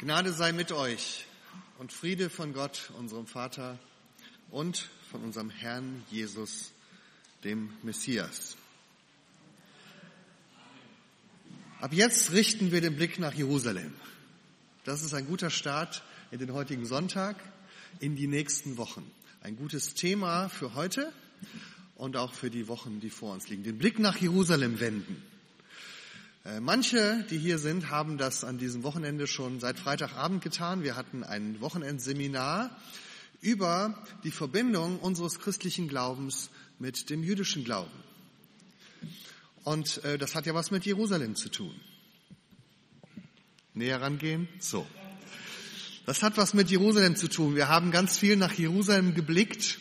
Gnade sei mit euch und Friede von Gott, unserem Vater und von unserem Herrn Jesus, dem Messias. Ab jetzt richten wir den Blick nach Jerusalem. Das ist ein guter Start in den heutigen Sonntag, in die nächsten Wochen. Ein gutes Thema für heute und auch für die Wochen, die vor uns liegen. Den Blick nach Jerusalem wenden. Äh, manche, die hier sind, haben das an diesem Wochenende schon seit Freitagabend getan. Wir hatten ein Wochenendseminar über die Verbindung unseres christlichen Glaubens mit dem jüdischen Glauben. Und äh, das hat ja was mit Jerusalem zu tun. Näher rangehen? So. Das hat was mit Jerusalem zu tun. Wir haben ganz viel nach Jerusalem geblickt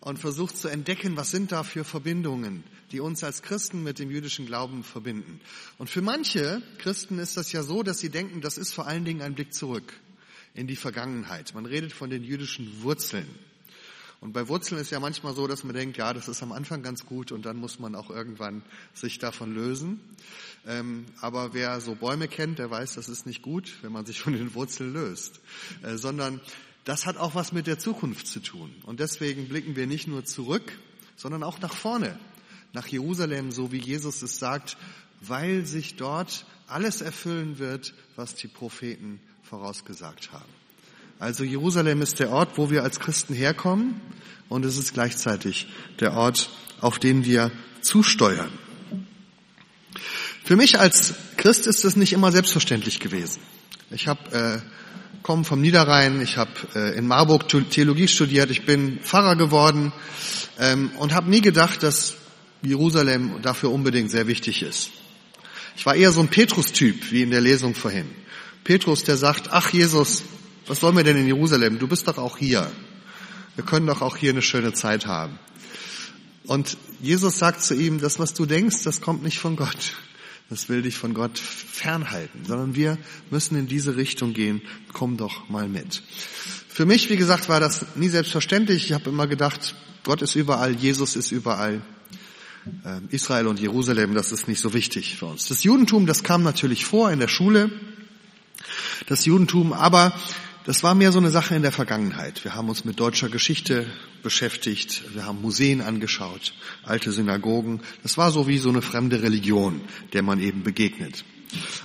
und versucht zu entdecken, was sind da für Verbindungen, die uns als Christen mit dem jüdischen Glauben verbinden. Und für manche Christen ist das ja so, dass sie denken, das ist vor allen Dingen ein Blick zurück in die Vergangenheit. Man redet von den jüdischen Wurzeln. Und bei Wurzeln ist ja manchmal so, dass man denkt, ja, das ist am Anfang ganz gut und dann muss man auch irgendwann sich davon lösen. Ähm, aber wer so Bäume kennt, der weiß, das ist nicht gut, wenn man sich von den Wurzeln löst, äh, sondern das hat auch was mit der Zukunft zu tun. Und deswegen blicken wir nicht nur zurück, sondern auch nach vorne, nach Jerusalem, so wie Jesus es sagt, weil sich dort alles erfüllen wird, was die Propheten vorausgesagt haben. Also Jerusalem ist der Ort, wo wir als Christen herkommen und es ist gleichzeitig der Ort, auf den wir zusteuern. Für mich als Christ ist es nicht immer selbstverständlich gewesen. Ich habe äh, komme vom Niederrhein, ich habe äh, in Marburg Theologie studiert, ich bin Pfarrer geworden ähm, und habe nie gedacht, dass Jerusalem dafür unbedingt sehr wichtig ist. Ich war eher so ein Petrus-Typ, wie in der Lesung vorhin. Petrus, der sagt, ach Jesus, was sollen wir denn in Jerusalem? Du bist doch auch hier. Wir können doch auch hier eine schöne Zeit haben. Und Jesus sagt zu ihm, das, was du denkst, das kommt nicht von Gott. Das will dich von Gott fernhalten, sondern wir müssen in diese Richtung gehen. Komm doch mal mit. Für mich, wie gesagt, war das nie selbstverständlich. Ich habe immer gedacht, Gott ist überall, Jesus ist überall. Ähm, Israel und Jerusalem, das ist nicht so wichtig für uns. Das Judentum, das kam natürlich vor in der Schule. Das Judentum, aber das war mehr so eine Sache in der Vergangenheit. Wir haben uns mit deutscher Geschichte beschäftigt, wir haben Museen angeschaut, alte Synagogen. Das war so wie so eine fremde Religion, der man eben begegnet.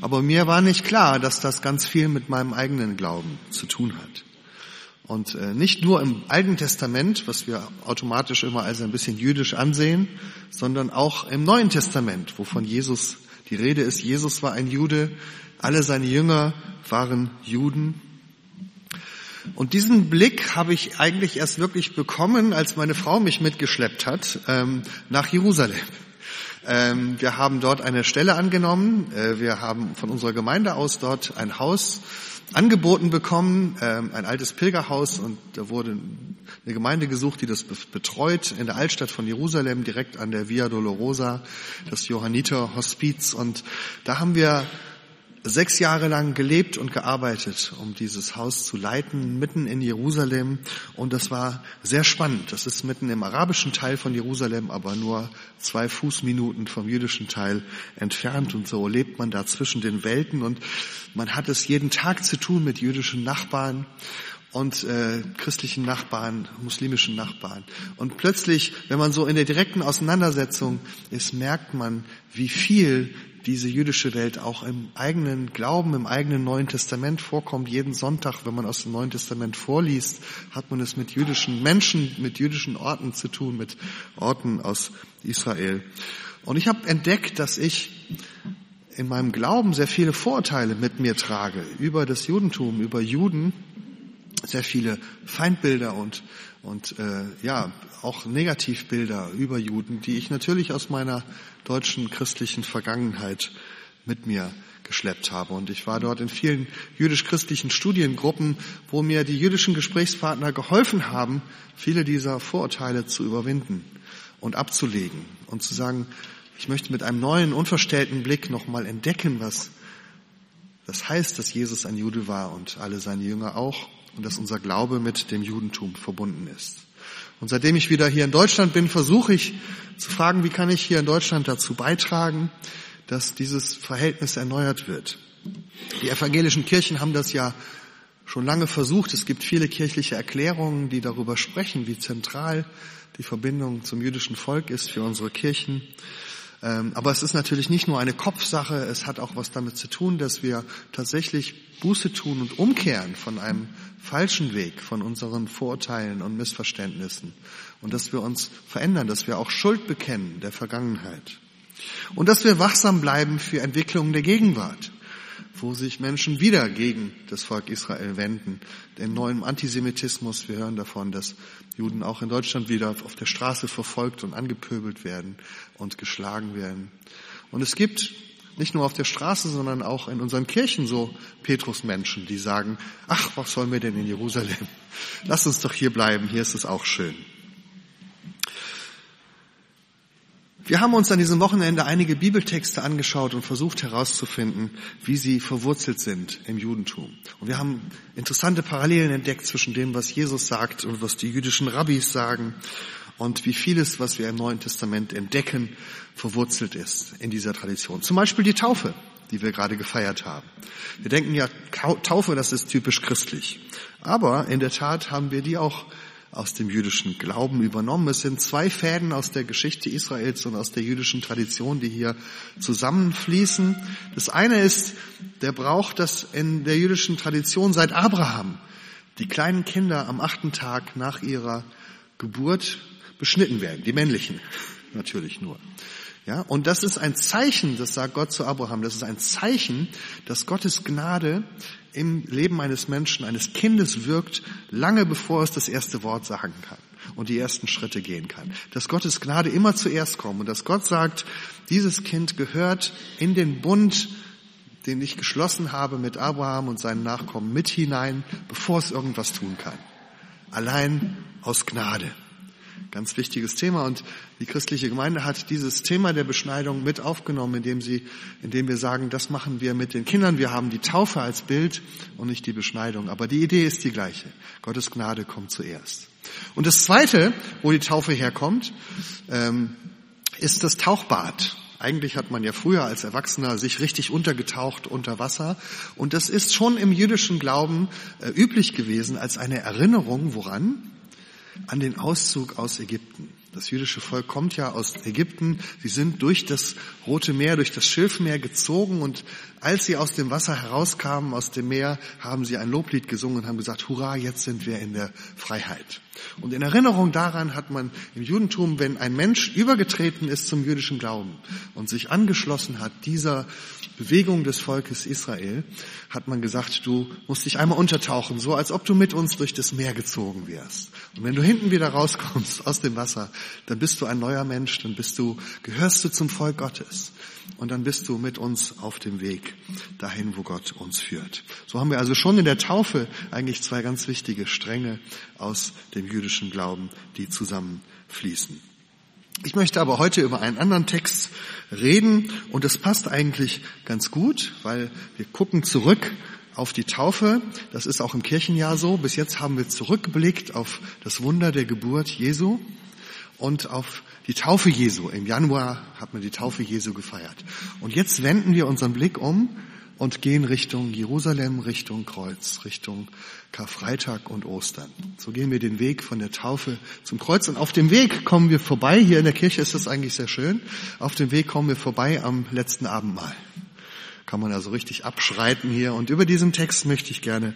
Aber mir war nicht klar, dass das ganz viel mit meinem eigenen Glauben zu tun hat. Und äh, nicht nur im Alten Testament, was wir automatisch immer als ein bisschen jüdisch ansehen, sondern auch im Neuen Testament, wovon Jesus die Rede ist. Jesus war ein Jude, alle seine Jünger waren Juden und diesen Blick habe ich eigentlich erst wirklich bekommen, als meine Frau mich mitgeschleppt hat ähm, nach Jerusalem. Ähm, wir haben dort eine Stelle angenommen. Äh, wir haben von unserer Gemeinde aus dort ein Haus angeboten bekommen, ähm, ein altes Pilgerhaus und da wurde eine Gemeinde gesucht, die das betreut in der Altstadt von Jerusalem, direkt an der Via Dolorosa, das Johanniter Hospiz und da haben wir sechs Jahre lang gelebt und gearbeitet, um dieses Haus zu leiten, mitten in Jerusalem. Und das war sehr spannend. Das ist mitten im arabischen Teil von Jerusalem, aber nur zwei Fußminuten vom jüdischen Teil entfernt. Und so lebt man da zwischen den Welten. Und man hat es jeden Tag zu tun mit jüdischen Nachbarn und äh, christlichen Nachbarn, muslimischen Nachbarn. Und plötzlich, wenn man so in der direkten Auseinandersetzung ist, merkt man, wie viel diese jüdische Welt auch im eigenen Glauben, im eigenen Neuen Testament vorkommt. Jeden Sonntag, wenn man aus dem Neuen Testament vorliest, hat man es mit jüdischen Menschen, mit jüdischen Orten zu tun, mit Orten aus Israel. Und ich habe entdeckt, dass ich in meinem Glauben sehr viele Vorurteile mit mir trage über das Judentum, über Juden, sehr viele Feindbilder und und äh, ja auch Negativbilder über Juden, die ich natürlich aus meiner deutschen christlichen Vergangenheit mit mir geschleppt habe. Und ich war dort in vielen jüdisch-christlichen Studiengruppen, wo mir die jüdischen Gesprächspartner geholfen haben, viele dieser Vorurteile zu überwinden und abzulegen und zu sagen, ich möchte mit einem neuen, unverstellten Blick nochmal entdecken, was das heißt, dass Jesus ein Jude war und alle seine Jünger auch und dass unser Glaube mit dem Judentum verbunden ist. Und seitdem ich wieder hier in Deutschland bin, versuche ich zu fragen, wie kann ich hier in Deutschland dazu beitragen, dass dieses Verhältnis erneuert wird. Die evangelischen Kirchen haben das ja schon lange versucht. Es gibt viele kirchliche Erklärungen, die darüber sprechen, wie zentral die Verbindung zum jüdischen Volk ist für unsere Kirchen. Ähm, aber es ist natürlich nicht nur eine Kopfsache, es hat auch was damit zu tun, dass wir tatsächlich Buße tun und umkehren von einem falschen Weg, von unseren Vorurteilen und Missverständnissen. Und dass wir uns verändern, dass wir auch Schuld bekennen der Vergangenheit. Und dass wir wachsam bleiben für Entwicklungen der Gegenwart wo sich Menschen wieder gegen das Volk Israel wenden. Den neuen Antisemitismus, wir hören davon, dass Juden auch in Deutschland wieder auf der Straße verfolgt und angepöbelt werden und geschlagen werden. Und es gibt nicht nur auf der Straße, sondern auch in unseren Kirchen so Petrusmenschen, die sagen, ach, was sollen wir denn in Jerusalem? Lass uns doch hier bleiben, hier ist es auch schön. Wir haben uns an diesem Wochenende einige Bibeltexte angeschaut und versucht herauszufinden, wie sie verwurzelt sind im Judentum. Und wir haben interessante Parallelen entdeckt zwischen dem, was Jesus sagt und was die jüdischen Rabbis sagen und wie vieles, was wir im Neuen Testament entdecken, verwurzelt ist in dieser Tradition. Zum Beispiel die Taufe, die wir gerade gefeiert haben. Wir denken ja, Taufe, das ist typisch christlich. Aber in der Tat haben wir die auch aus dem jüdischen Glauben übernommen. Es sind zwei Fäden aus der Geschichte Israels und aus der jüdischen Tradition, die hier zusammenfließen. Das eine ist der Brauch, dass in der jüdischen Tradition seit Abraham die kleinen Kinder am achten Tag nach ihrer Geburt beschnitten werden, die männlichen natürlich nur. Ja, und das ist ein Zeichen, das sagt Gott zu Abraham, das ist ein Zeichen, dass Gottes Gnade im Leben eines Menschen, eines Kindes wirkt, lange bevor es das erste Wort sagen kann und die ersten Schritte gehen kann. Dass Gottes Gnade immer zuerst kommt und dass Gott sagt, dieses Kind gehört in den Bund, den ich geschlossen habe mit Abraham und seinen Nachkommen mit hinein, bevor es irgendwas tun kann. Allein aus Gnade. Ganz wichtiges Thema und die christliche Gemeinde hat dieses Thema der Beschneidung mit aufgenommen, indem sie, indem wir sagen, das machen wir mit den Kindern. Wir haben die Taufe als Bild und nicht die Beschneidung. Aber die Idee ist die gleiche. Gottes Gnade kommt zuerst. Und das zweite, wo die Taufe herkommt, ähm, ist das Tauchbad. Eigentlich hat man ja früher als Erwachsener sich richtig untergetaucht unter Wasser. Und das ist schon im jüdischen Glauben äh, üblich gewesen als eine Erinnerung, woran? An den Auszug aus Ägypten. Das jüdische Volk kommt ja aus Ägypten. Sie sind durch das Rote Meer, durch das Schilfmeer gezogen und als sie aus dem Wasser herauskamen, aus dem Meer, haben sie ein Loblied gesungen und haben gesagt, hurra, jetzt sind wir in der Freiheit. Und in Erinnerung daran hat man im Judentum, wenn ein Mensch übergetreten ist zum jüdischen Glauben und sich angeschlossen hat dieser Bewegung des Volkes Israel, hat man gesagt, du musst dich einmal untertauchen, so als ob du mit uns durch das Meer gezogen wärst. Und wenn du hinten wieder rauskommst aus dem Wasser, dann bist du ein neuer Mensch, dann bist du, gehörst du zum Volk Gottes. Und dann bist du mit uns auf dem Weg dahin, wo Gott uns führt. So haben wir also schon in der Taufe eigentlich zwei ganz wichtige Stränge aus dem jüdischen Glauben, die zusammenfließen. Ich möchte aber heute über einen anderen Text reden und das passt eigentlich ganz gut, weil wir gucken zurück auf die Taufe. Das ist auch im Kirchenjahr so. Bis jetzt haben wir zurückgeblickt auf das Wunder der Geburt Jesu und auf die Taufe Jesu. Im Januar hat man die Taufe Jesu gefeiert. Und jetzt wenden wir unseren Blick um und gehen Richtung Jerusalem, Richtung Kreuz, Richtung Karfreitag und Ostern. So gehen wir den Weg von der Taufe zum Kreuz und auf dem Weg kommen wir vorbei, hier in der Kirche ist das eigentlich sehr schön, auf dem Weg kommen wir vorbei am letzten Abendmahl. Kann man also richtig abschreiten hier und über diesen Text möchte ich gerne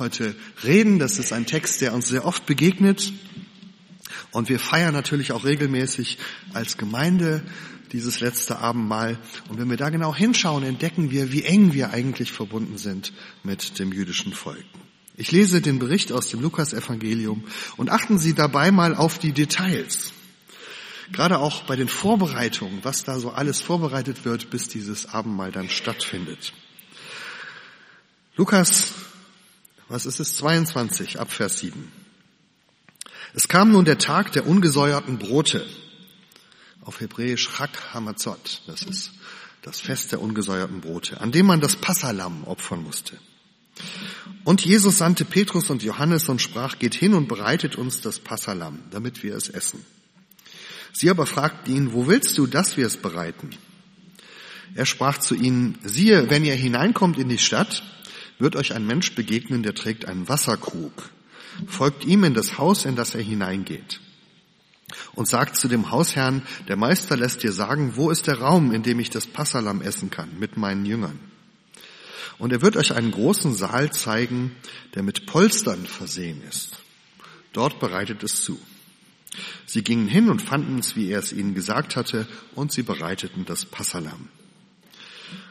heute reden. Das ist ein Text, der uns sehr oft begegnet und wir feiern natürlich auch regelmäßig als Gemeinde dieses letzte Abendmahl. Und wenn wir da genau hinschauen, entdecken wir, wie eng wir eigentlich verbunden sind mit dem jüdischen Volk. Ich lese den Bericht aus dem Lukas-Evangelium und achten Sie dabei mal auf die Details. Gerade auch bei den Vorbereitungen, was da so alles vorbereitet wird, bis dieses Abendmahl dann stattfindet. Lukas, was ist es? 22, Abvers 7. Es kam nun der Tag der ungesäuerten Brote. Auf Hebräisch Chak Hamatzot. Das ist das Fest der ungesäuerten Brote, an dem man das Passalam opfern musste. Und Jesus sandte Petrus und Johannes und sprach, geht hin und bereitet uns das Passalam, damit wir es essen. Sie aber fragten ihn, wo willst du, dass wir es bereiten? Er sprach zu ihnen, siehe, wenn ihr hineinkommt in die Stadt, wird euch ein Mensch begegnen, der trägt einen Wasserkrug. Folgt ihm in das Haus, in das er hineingeht. Und sagt zu dem Hausherrn, der Meister lässt dir sagen, wo ist der Raum, in dem ich das Passalam essen kann mit meinen Jüngern. Und er wird euch einen großen Saal zeigen, der mit Polstern versehen ist. Dort bereitet es zu. Sie gingen hin und fanden es, wie er es ihnen gesagt hatte, und sie bereiteten das Passalam.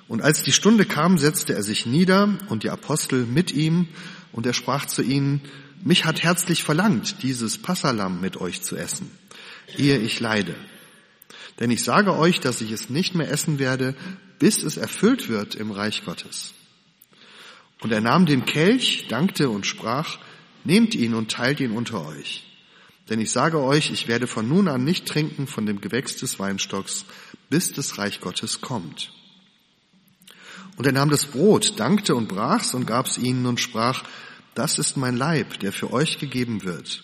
Und als die Stunde kam, setzte er sich nieder und die Apostel mit ihm, und er sprach zu ihnen, mich hat herzlich verlangt, dieses Passalam mit euch zu essen, ehe ich leide. Denn ich sage euch, dass ich es nicht mehr essen werde, bis es erfüllt wird im Reich Gottes. Und er nahm den Kelch, dankte und sprach, nehmt ihn und teilt ihn unter euch. Denn ich sage euch, ich werde von nun an nicht trinken von dem Gewächs des Weinstocks, bis das Reich Gottes kommt. Und er nahm das Brot, dankte und brach's und gab's ihnen und sprach, das ist mein Leib, der für euch gegeben wird.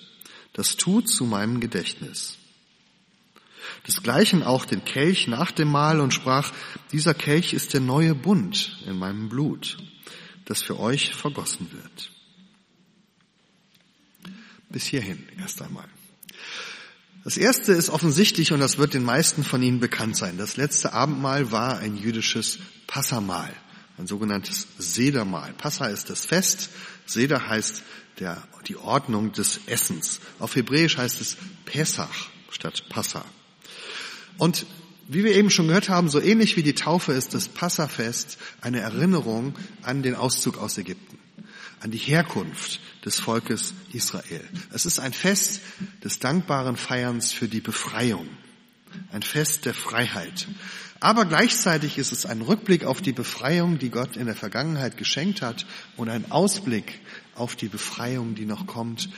Das tut zu meinem Gedächtnis. Desgleichen auch den Kelch nach dem Mahl und sprach, dieser Kelch ist der neue Bund in meinem Blut, das für euch vergossen wird. Bis hierhin erst einmal. Das erste ist offensichtlich und das wird den meisten von Ihnen bekannt sein. Das letzte Abendmahl war ein jüdisches Passamahl, ein sogenanntes Sedermahl. Passa ist das Fest, Seder heißt der, die Ordnung des Essens. Auf Hebräisch heißt es Pesach statt Passa. Und wie wir eben schon gehört haben, so ähnlich wie die Taufe ist das Passafest eine Erinnerung an den Auszug aus Ägypten an die Herkunft des Volkes Israel. Es ist ein Fest des dankbaren Feierns für die Befreiung, ein Fest der Freiheit. Aber gleichzeitig ist es ein Rückblick auf die Befreiung, die Gott in der Vergangenheit geschenkt hat und ein Ausblick auf die Befreiung, die noch kommt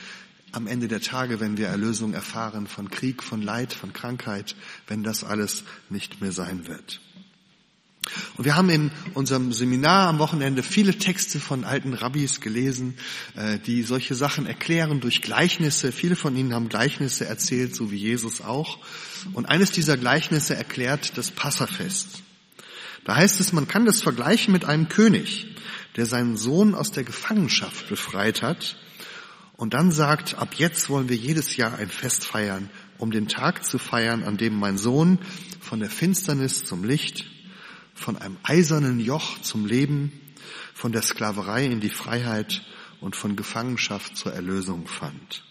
am Ende der Tage, wenn wir Erlösung erfahren von Krieg, von Leid, von Krankheit, wenn das alles nicht mehr sein wird. Und wir haben in unserem Seminar am Wochenende viele Texte von alten Rabbis gelesen, äh, die solche Sachen erklären durch Gleichnisse. Viele von ihnen haben Gleichnisse erzählt, so wie Jesus auch. Und eines dieser Gleichnisse erklärt das Passafest. Da heißt es, man kann das vergleichen mit einem König, der seinen Sohn aus der Gefangenschaft befreit hat und dann sagt, ab jetzt wollen wir jedes Jahr ein Fest feiern, um den Tag zu feiern, an dem mein Sohn von der Finsternis zum Licht von einem eisernen Joch zum Leben, von der Sklaverei in die Freiheit und von Gefangenschaft zur Erlösung fand.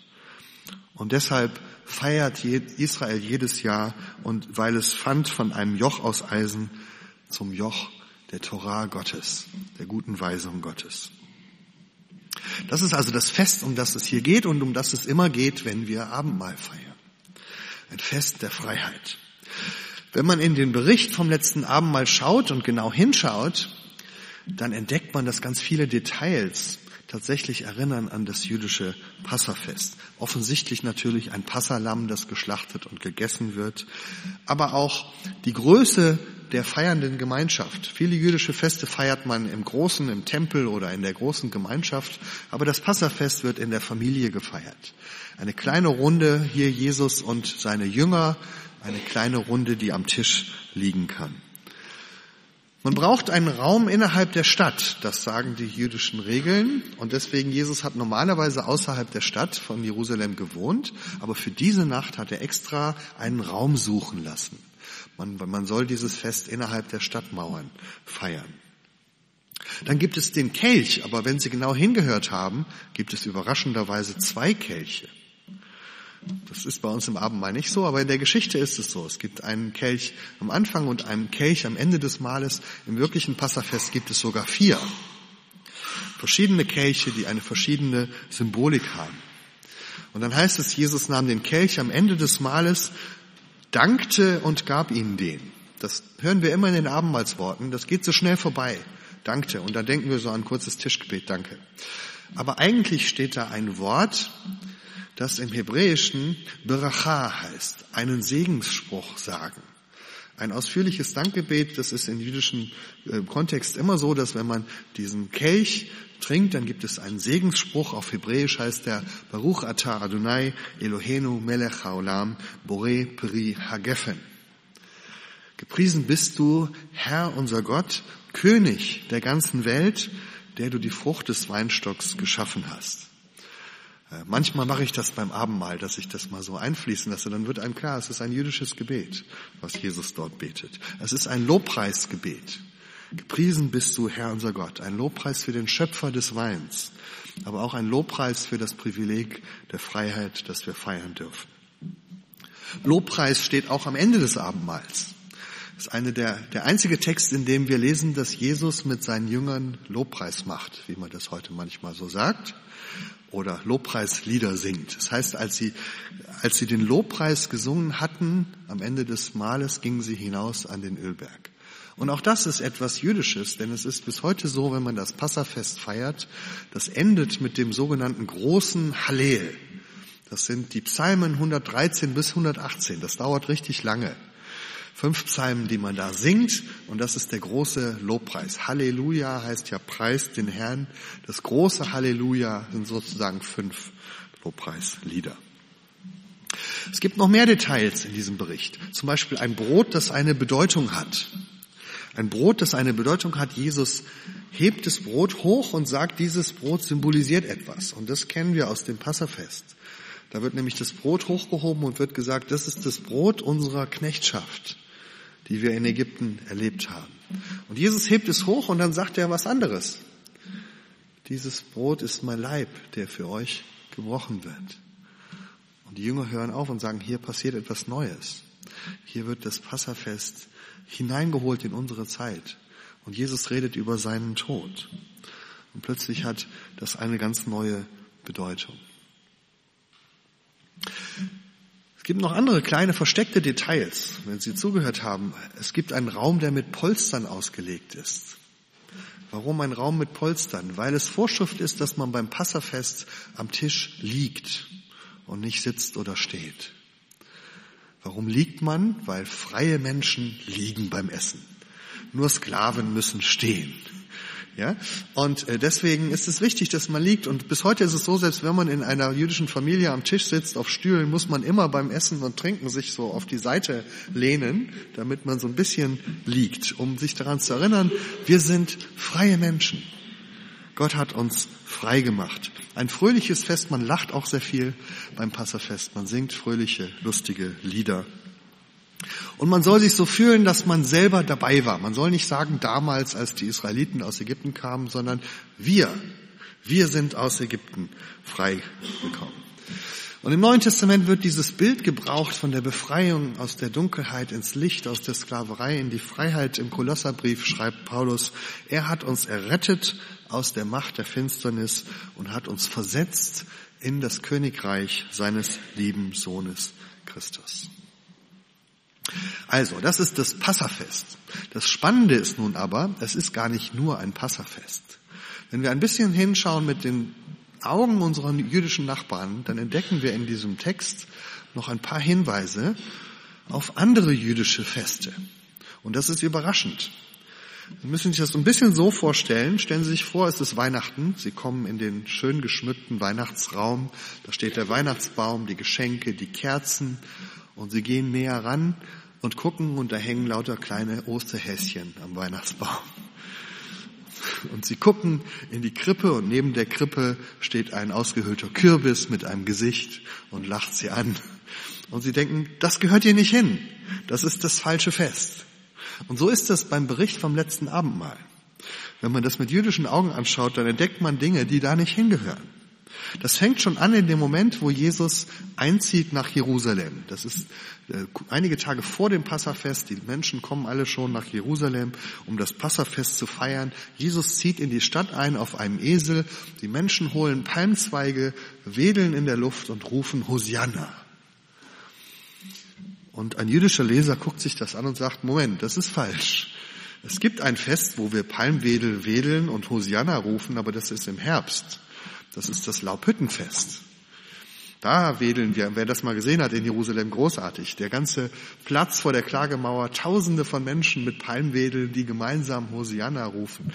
Und deshalb feiert Israel jedes Jahr und weil es fand von einem Joch aus Eisen zum Joch der Torah Gottes, der guten Weisung Gottes. Das ist also das Fest, um das es hier geht und um das es immer geht, wenn wir Abendmahl feiern. Ein Fest der Freiheit. Wenn man in den Bericht vom letzten Abend mal schaut und genau hinschaut, dann entdeckt man, dass ganz viele Details tatsächlich erinnern an das jüdische Passafest. Offensichtlich natürlich ein Passalam, das geschlachtet und gegessen wird, aber auch die Größe der feiernden Gemeinschaft. Viele jüdische Feste feiert man im Großen, im Tempel oder in der großen Gemeinschaft, aber das Passafest wird in der Familie gefeiert. Eine kleine Runde, hier Jesus und seine Jünger, eine kleine Runde, die am Tisch liegen kann. Man braucht einen Raum innerhalb der Stadt, das sagen die jüdischen Regeln. Und deswegen, Jesus hat normalerweise außerhalb der Stadt von Jerusalem gewohnt, aber für diese Nacht hat er extra einen Raum suchen lassen. Man, man soll dieses Fest innerhalb der Stadtmauern feiern. Dann gibt es den Kelch, aber wenn Sie genau hingehört haben, gibt es überraschenderweise zwei Kelche. Das ist bei uns im Abendmahl nicht so, aber in der Geschichte ist es so. Es gibt einen Kelch am Anfang und einen Kelch am Ende des Mahles. Im wirklichen Passafest gibt es sogar vier. Verschiedene Kelche, die eine verschiedene Symbolik haben. Und dann heißt es, Jesus nahm den Kelch am Ende des Mahles, dankte und gab ihnen den. Das hören wir immer in den Abendmahlsworten. Das geht so schnell vorbei. Dankte. Und da denken wir so an ein kurzes Tischgebet. Danke. Aber eigentlich steht da ein Wort, das im Hebräischen Beracha heißt, einen Segensspruch sagen. Ein ausführliches Dankgebet, das ist im jüdischen äh, Kontext immer so, dass wenn man diesen Kelch trinkt, dann gibt es einen Segensspruch. Auf Hebräisch heißt der Baruch Atah Adonai Elohenu Melech Haolam Bore Peri Hagefen. Gepriesen bist du, Herr unser Gott, König der ganzen Welt, der du die Frucht des Weinstocks geschaffen hast. Äh, manchmal mache ich das beim Abendmahl, dass ich das mal so einfließen lasse. Dann wird einem klar, es ist ein jüdisches Gebet, was Jesus dort betet. Es ist ein Lobpreisgebet. Gepriesen bist du, Herr unser Gott. Ein Lobpreis für den Schöpfer des Weins, aber auch ein Lobpreis für das Privileg der Freiheit, das wir feiern dürfen. Lobpreis steht auch am Ende des Abendmahls. Das ist eine der, der einzige Text, in dem wir lesen, dass Jesus mit seinen Jüngern Lobpreis macht, wie man das heute manchmal so sagt, oder Lobpreislieder singt. Das heißt, als sie, als sie den Lobpreis gesungen hatten, am Ende des Mahles gingen sie hinaus an den Ölberg. Und auch das ist etwas Jüdisches, denn es ist bis heute so, wenn man das Passafest feiert, das endet mit dem sogenannten großen Hallel. Das sind die Psalmen 113 bis 118. Das dauert richtig lange. Fünf Psalmen, die man da singt, und das ist der große Lobpreis. Halleluja heißt ja Preis den Herrn. Das große Halleluja sind sozusagen fünf Lobpreislieder. Es gibt noch mehr Details in diesem Bericht. Zum Beispiel ein Brot, das eine Bedeutung hat. Ein Brot, das eine Bedeutung hat. Jesus hebt das Brot hoch und sagt, dieses Brot symbolisiert etwas. Und das kennen wir aus dem Passafest. Da wird nämlich das Brot hochgehoben und wird gesagt, das ist das Brot unserer Knechtschaft, die wir in Ägypten erlebt haben. Und Jesus hebt es hoch und dann sagt er was anderes. Dieses Brot ist mein Leib, der für euch gebrochen wird. Und die Jünger hören auf und sagen, hier passiert etwas Neues. Hier wird das Passafest hineingeholt in unsere Zeit. Und Jesus redet über seinen Tod. Und plötzlich hat das eine ganz neue Bedeutung. Es gibt noch andere kleine versteckte Details, wenn Sie zugehört haben. Es gibt einen Raum, der mit Polstern ausgelegt ist. Warum ein Raum mit Polstern? Weil es Vorschrift ist, dass man beim Passafest am Tisch liegt und nicht sitzt oder steht. Warum liegt man? Weil freie Menschen liegen beim Essen. Nur Sklaven müssen stehen. Ja? Und äh, deswegen ist es wichtig, dass man liegt. Und bis heute ist es so, selbst wenn man in einer jüdischen Familie am Tisch sitzt, auf Stühlen, muss man immer beim Essen und Trinken sich so auf die Seite lehnen, damit man so ein bisschen liegt, um sich daran zu erinnern, wir sind freie Menschen. Gott hat uns frei gemacht. Ein fröhliches Fest, man lacht auch sehr viel beim Passafest, man singt fröhliche, lustige Lieder. Und man soll sich so fühlen, dass man selber dabei war. Man soll nicht sagen, damals, als die Israeliten aus Ägypten kamen, sondern wir, wir sind aus Ägypten frei gekommen. Und im Neuen Testament wird dieses Bild gebraucht von der Befreiung aus der Dunkelheit ins Licht, aus der Sklaverei in die Freiheit. Im Kolosserbrief schreibt Paulus, er hat uns errettet aus der Macht der Finsternis und hat uns versetzt in das Königreich seines lieben Sohnes Christus. Also, das ist das Passafest. Das Spannende ist nun aber, es ist gar nicht nur ein Passafest. Wenn wir ein bisschen hinschauen mit den Augen unserer jüdischen Nachbarn, dann entdecken wir in diesem Text noch ein paar Hinweise auf andere jüdische Feste. Und das ist überraschend. Sie müssen sich das so ein bisschen so vorstellen. Stellen Sie sich vor, es ist Weihnachten. Sie kommen in den schön geschmückten Weihnachtsraum. Da steht der Weihnachtsbaum, die Geschenke, die Kerzen. Und Sie gehen näher ran und gucken und da hängen lauter kleine Osterhäschen am Weihnachtsbaum. Und sie gucken in die Krippe und neben der Krippe steht ein ausgehöhlter Kürbis mit einem Gesicht und lacht sie an. Und sie denken, das gehört hier nicht hin. Das ist das falsche Fest. Und so ist das beim Bericht vom letzten Abendmahl. Wenn man das mit jüdischen Augen anschaut, dann entdeckt man Dinge, die da nicht hingehören. Das fängt schon an in dem Moment, wo Jesus einzieht nach Jerusalem. Das ist äh, einige Tage vor dem Passafest. Die Menschen kommen alle schon nach Jerusalem, um das Passafest zu feiern. Jesus zieht in die Stadt ein auf einem Esel. Die Menschen holen Palmzweige, wedeln in der Luft und rufen Hosianna. Und ein jüdischer Leser guckt sich das an und sagt, Moment, das ist falsch. Es gibt ein Fest, wo wir Palmwedel wedeln und Hosianna rufen, aber das ist im Herbst. Das ist das Laubhüttenfest. Da wedeln wir, wer das mal gesehen hat in Jerusalem, großartig. Der ganze Platz vor der Klagemauer, tausende von Menschen mit Palmwedeln, die gemeinsam Hosianna rufen.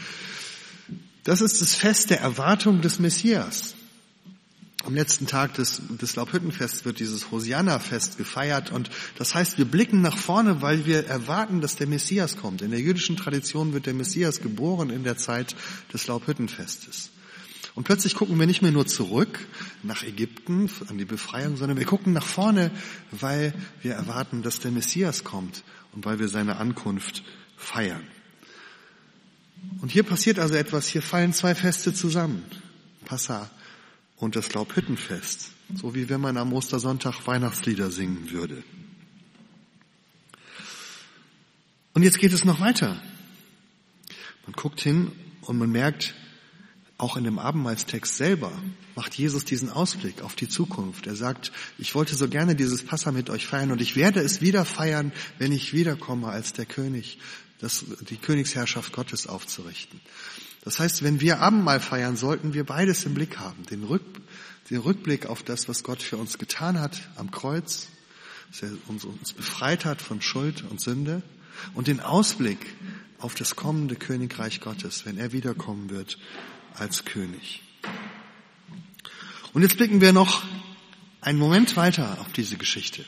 Das ist das Fest der Erwartung des Messias. Am letzten Tag des, des Laubhüttenfests wird dieses Hosianna-Fest gefeiert und das heißt, wir blicken nach vorne, weil wir erwarten, dass der Messias kommt. In der jüdischen Tradition wird der Messias geboren in der Zeit des Laubhüttenfestes. Und plötzlich gucken wir nicht mehr nur zurück nach Ägypten, an die Befreiung, sondern wir gucken nach vorne, weil wir erwarten, dass der Messias kommt und weil wir seine Ankunft feiern. Und hier passiert also etwas, hier fallen zwei Feste zusammen. Passa und das Laubhüttenfest. So wie wenn man am Ostersonntag Weihnachtslieder singen würde. Und jetzt geht es noch weiter. Man guckt hin und man merkt, auch in dem Abendmahlstext selber macht Jesus diesen Ausblick auf die Zukunft. Er sagt, ich wollte so gerne dieses Passa mit euch feiern und ich werde es wieder feiern, wenn ich wiederkomme als der König, das, die Königsherrschaft Gottes aufzurichten. Das heißt, wenn wir Abendmahl feiern, sollten wir beides im Blick haben. Den, Rück, den Rückblick auf das, was Gott für uns getan hat am Kreuz, dass er uns, uns befreit hat von Schuld und Sünde und den Ausblick auf das kommende Königreich Gottes, wenn er wiederkommen wird als König. Und jetzt blicken wir noch einen Moment weiter auf diese Geschichte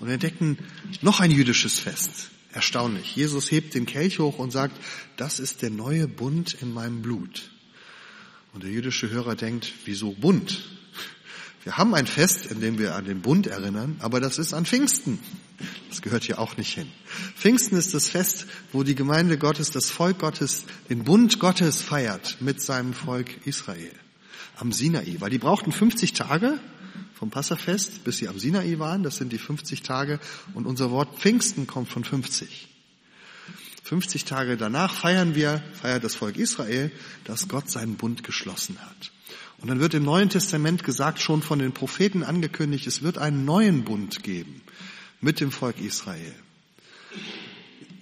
und entdecken noch ein jüdisches Fest. Erstaunlich. Jesus hebt den Kelch hoch und sagt, das ist der neue Bund in meinem Blut. Und der jüdische Hörer denkt, wieso Bund? Wir haben ein Fest, in dem wir an den Bund erinnern, aber das ist an Pfingsten. Das gehört hier auch nicht hin. Pfingsten ist das Fest, wo die Gemeinde Gottes, das Volk Gottes, den Bund Gottes feiert mit seinem Volk Israel am Sinai. Weil die brauchten 50 Tage, vom Passafest, bis sie am Sinai waren. Das sind die 50 Tage. Und unser Wort Pfingsten kommt von 50. 50 Tage danach feiern wir, feiert das Volk Israel, dass Gott seinen Bund geschlossen hat. Und dann wird im Neuen Testament gesagt, schon von den Propheten angekündigt, es wird einen neuen Bund geben mit dem Volk Israel.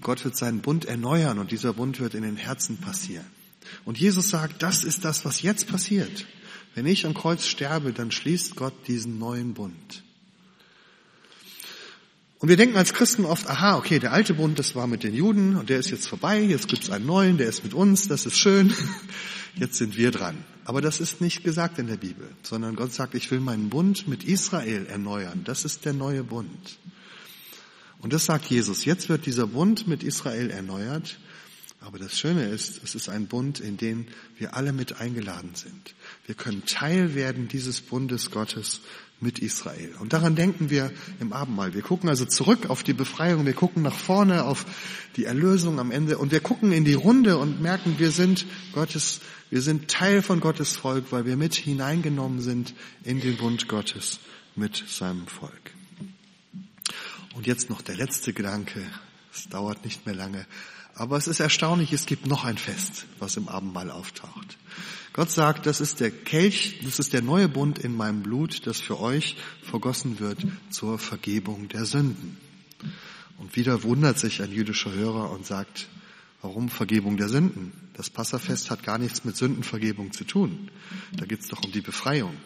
Gott wird seinen Bund erneuern und dieser Bund wird in den Herzen passieren. Und Jesus sagt, das ist das, was jetzt passiert. Wenn ich am Kreuz sterbe, dann schließt Gott diesen neuen Bund. Und wir denken als Christen oft, aha, okay, der alte Bund, das war mit den Juden und der ist jetzt vorbei, jetzt gibt's einen neuen, der ist mit uns, das ist schön, jetzt sind wir dran. Aber das ist nicht gesagt in der Bibel, sondern Gott sagt, ich will meinen Bund mit Israel erneuern. Das ist der neue Bund. Und das sagt Jesus. Jetzt wird dieser Bund mit Israel erneuert aber das Schöne ist, es ist ein Bund, in den wir alle mit eingeladen sind. Wir können Teil werden dieses Bundes Gottes mit Israel. Und daran denken wir im Abendmahl. Wir gucken also zurück auf die Befreiung, wir gucken nach vorne auf die Erlösung am Ende und wir gucken in die Runde und merken, wir sind Gottes, wir sind Teil von Gottes Volk, weil wir mit hineingenommen sind in den Bund Gottes mit seinem Volk. Und jetzt noch der letzte Gedanke. Es dauert nicht mehr lange. Aber es ist erstaunlich, es gibt noch ein Fest, was im Abendmahl auftaucht. Gott sagt, das ist der Kelch, das ist der neue Bund in meinem Blut, das für euch vergossen wird zur Vergebung der Sünden. Und wieder wundert sich ein jüdischer Hörer und sagt, warum Vergebung der Sünden? Das Passafest hat gar nichts mit Sündenvergebung zu tun. Da geht es doch um die Befreiung.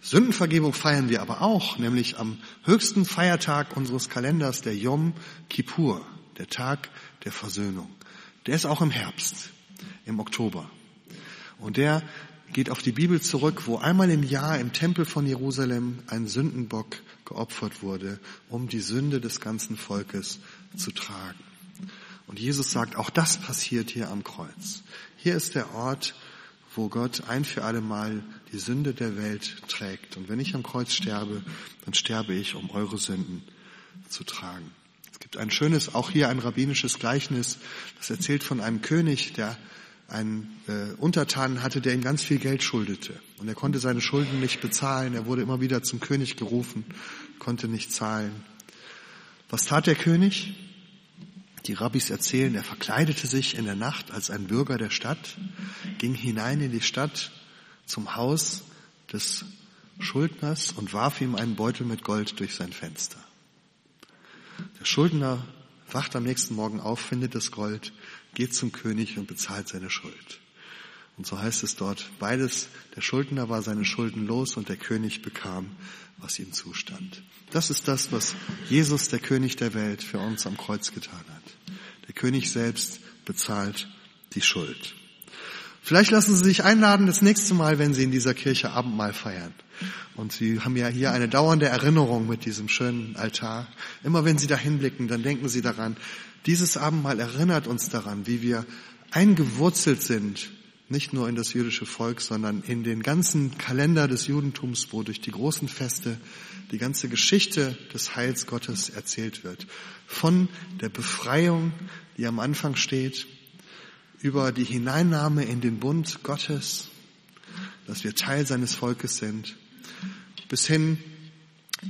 Sündenvergebung feiern wir aber auch, nämlich am höchsten Feiertag unseres Kalenders, der Yom Kippur, der Tag der Versöhnung. Der ist auch im Herbst, im Oktober. Und der geht auf die Bibel zurück, wo einmal im Jahr im Tempel von Jerusalem ein Sündenbock geopfert wurde, um die Sünde des ganzen Volkes zu tragen. Und Jesus sagt, auch das passiert hier am Kreuz. Hier ist der Ort, wo Gott ein für alle Mal die Sünde der Welt trägt. Und wenn ich am Kreuz sterbe, dann sterbe ich, um eure Sünden zu tragen. Es gibt ein schönes, auch hier ein rabbinisches Gleichnis, das erzählt von einem König, der einen äh, Untertanen hatte, der ihm ganz viel Geld schuldete. Und er konnte seine Schulden nicht bezahlen. Er wurde immer wieder zum König gerufen, konnte nicht zahlen. Was tat der König? Die Rabbis erzählen, er verkleidete sich in der Nacht als ein Bürger der Stadt, ging hinein in die Stadt zum Haus des Schuldners und warf ihm einen Beutel mit Gold durch sein Fenster. Der Schuldner wacht am nächsten Morgen auf, findet das Gold, geht zum König und bezahlt seine Schuld. Und so heißt es dort, beides, der Schuldner war seine Schulden los und der König bekam, was ihm zustand. Das ist das, was Jesus, der König der Welt, für uns am Kreuz getan hat. Der König selbst bezahlt die Schuld. Vielleicht lassen Sie sich einladen das nächste Mal, wenn Sie in dieser Kirche Abendmahl feiern. Und Sie haben ja hier eine dauernde Erinnerung mit diesem schönen Altar. Immer wenn Sie da hinblicken, dann denken Sie daran, dieses Abendmahl erinnert uns daran, wie wir eingewurzelt sind, nicht nur in das jüdische Volk, sondern in den ganzen Kalender des Judentums, wo durch die großen Feste die ganze Geschichte des Heils Gottes erzählt wird. Von der Befreiung, die am Anfang steht, über die Hineinnahme in den Bund Gottes, dass wir Teil seines Volkes sind, bis hin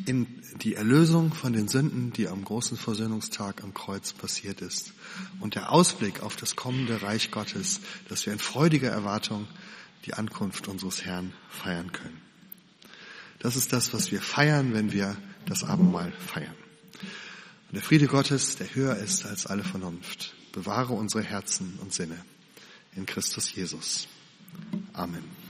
in die Erlösung von den Sünden, die am großen Versöhnungstag am Kreuz passiert ist. Und der Ausblick auf das kommende Reich Gottes, dass wir in freudiger Erwartung die Ankunft unseres Herrn feiern können. Das ist das, was wir feiern, wenn wir das Abendmahl feiern. Und der Friede Gottes, der höher ist als alle Vernunft, bewahre unsere Herzen und Sinne in Christus Jesus. Amen.